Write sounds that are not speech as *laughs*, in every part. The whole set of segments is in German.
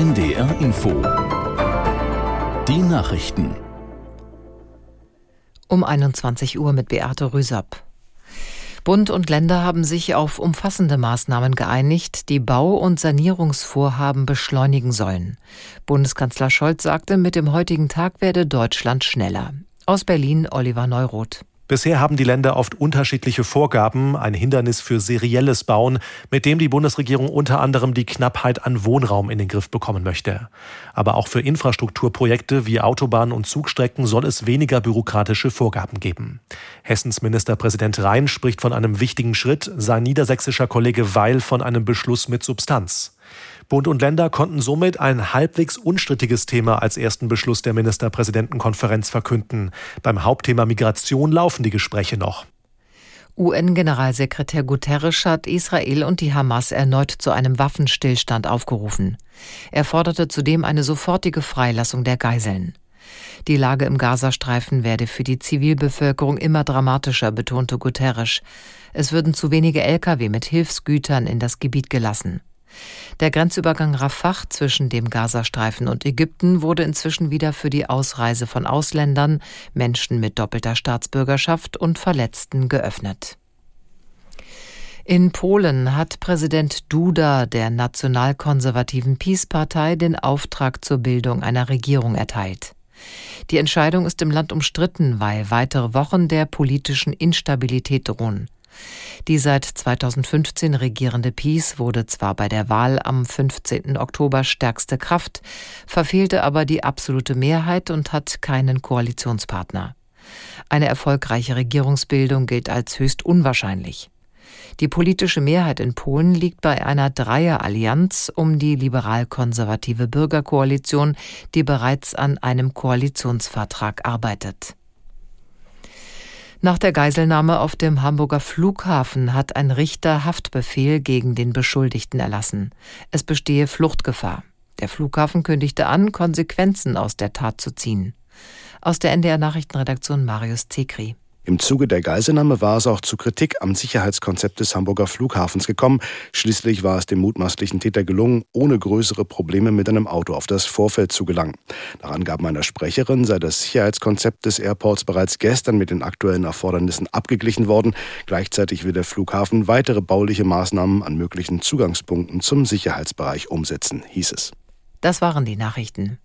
NDR Info. Die Nachrichten. Um 21 Uhr mit Beate Rüsapp. Bund und Länder haben sich auf umfassende Maßnahmen geeinigt, die Bau- und Sanierungsvorhaben beschleunigen sollen. Bundeskanzler Scholz sagte, mit dem heutigen Tag werde Deutschland schneller. Aus Berlin Oliver Neuroth. Bisher haben die Länder oft unterschiedliche Vorgaben, ein Hindernis für serielles Bauen, mit dem die Bundesregierung unter anderem die Knappheit an Wohnraum in den Griff bekommen möchte. Aber auch für Infrastrukturprojekte wie Autobahnen und Zugstrecken soll es weniger bürokratische Vorgaben geben. Hessens Ministerpräsident Rhein spricht von einem wichtigen Schritt, sein niedersächsischer Kollege Weil von einem Beschluss mit Substanz. Bund und Länder konnten somit ein halbwegs unstrittiges Thema als ersten Beschluss der Ministerpräsidentenkonferenz verkünden. Beim Hauptthema Migration laufen die Gespräche noch. UN-Generalsekretär Guterres hat Israel und die Hamas erneut zu einem Waffenstillstand aufgerufen. Er forderte zudem eine sofortige Freilassung der Geiseln. Die Lage im Gazastreifen werde für die Zivilbevölkerung immer dramatischer, betonte Guterres. Es würden zu wenige Lkw mit Hilfsgütern in das Gebiet gelassen. Der Grenzübergang Rafah zwischen dem Gazastreifen und Ägypten wurde inzwischen wieder für die Ausreise von Ausländern, Menschen mit doppelter Staatsbürgerschaft und Verletzten geöffnet. In Polen hat Präsident Duda der nationalkonservativen PiS-Partei den Auftrag zur Bildung einer Regierung erteilt. Die Entscheidung ist im Land umstritten, weil weitere Wochen der politischen Instabilität drohen. Die seit 2015 regierende PiS wurde zwar bei der Wahl am 15. Oktober stärkste Kraft, verfehlte aber die absolute Mehrheit und hat keinen Koalitionspartner. Eine erfolgreiche Regierungsbildung gilt als höchst unwahrscheinlich. Die politische Mehrheit in Polen liegt bei einer Dreierallianz um die liberal-konservative Bürgerkoalition, die bereits an einem Koalitionsvertrag arbeitet. Nach der Geiselnahme auf dem Hamburger Flughafen hat ein Richter Haftbefehl gegen den Beschuldigten erlassen. Es bestehe Fluchtgefahr. Der Flughafen kündigte an, Konsequenzen aus der Tat zu ziehen. Aus der NDR Nachrichtenredaktion Marius Zekri. Im Zuge der Geiselnahme war es auch zu Kritik am Sicherheitskonzept des Hamburger Flughafens gekommen. Schließlich war es dem mutmaßlichen Täter gelungen, ohne größere Probleme mit einem Auto auf das Vorfeld zu gelangen. Nach Angaben einer Sprecherin sei das Sicherheitskonzept des Airports bereits gestern mit den aktuellen Erfordernissen abgeglichen worden. Gleichzeitig will der Flughafen weitere bauliche Maßnahmen an möglichen Zugangspunkten zum Sicherheitsbereich umsetzen, hieß es. Das waren die Nachrichten.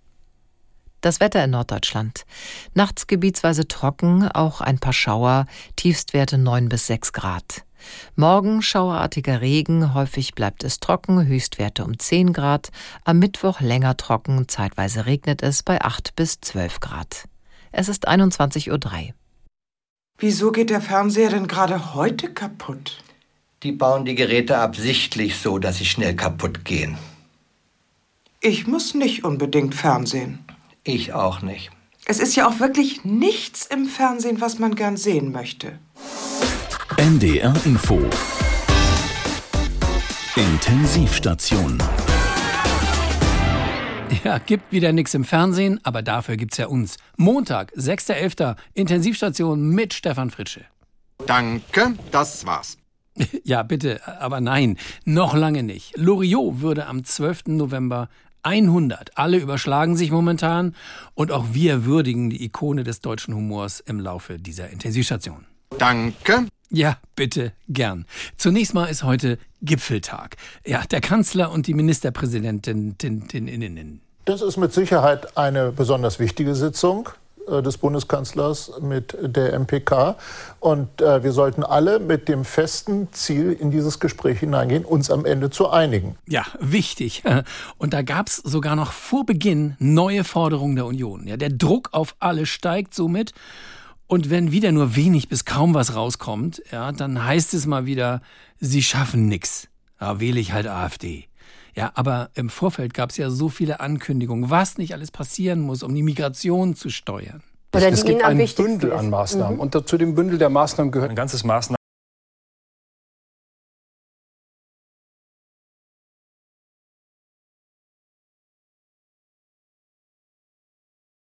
Das Wetter in Norddeutschland. Nachts gebietsweise trocken, auch ein paar Schauer, Tiefstwerte 9 bis 6 Grad. Morgen schauerartiger Regen, häufig bleibt es trocken, Höchstwerte um 10 Grad. Am Mittwoch länger trocken, zeitweise regnet es bei 8 bis 12 Grad. Es ist 21.03 Uhr. Wieso geht der Fernseher denn gerade heute kaputt? Die bauen die Geräte absichtlich so, dass sie schnell kaputt gehen. Ich muss nicht unbedingt Fernsehen. Ich auch nicht. Es ist ja auch wirklich nichts im Fernsehen, was man gern sehen möchte. NDR Info. Intensivstation. Ja, gibt wieder nichts im Fernsehen, aber dafür gibt's ja uns. Montag, 6.11. Intensivstation mit Stefan Fritsche. Danke, das war's. *laughs* Ja, bitte, aber nein, noch lange nicht. Loriot würde am 12. November 100. Alle überschlagen sich momentan und auch wir würdigen die Ikone des deutschen Humors im Laufe dieser Intensivstation. Danke. Ja, bitte, gern. Zunächst mal ist heute Gipfeltag. Ja, der Kanzler und die Ministerpräsidentinnen. Das ist mit Sicherheit eine besonders wichtige Sitzung. Äh, des Bundeskanzlers mit der MPK. Und äh, wir sollten alle mit dem festen Ziel in dieses Gespräch hineingehen, uns am Ende zu einigen. Ja, wichtig. *laughs* Und da gab es sogar noch vor Beginn neue Forderungen der Union. Ja, der Druck auf alle steigt somit. Und wenn wieder nur wenig bis kaum was rauskommt, ja, dann heißt es mal wieder, sie schaffen nichts. Ja, wähle ich halt AfD. Ja, aber im Vorfeld gab es ja so viele Ankündigungen, was nicht alles passieren muss, um die Migration zu steuern. Oder es gibt ein Bündel an Maßnahmen. Mhm. Und zu dem Bündel der Maßnahmen gehört ein ganzes Maßnahmen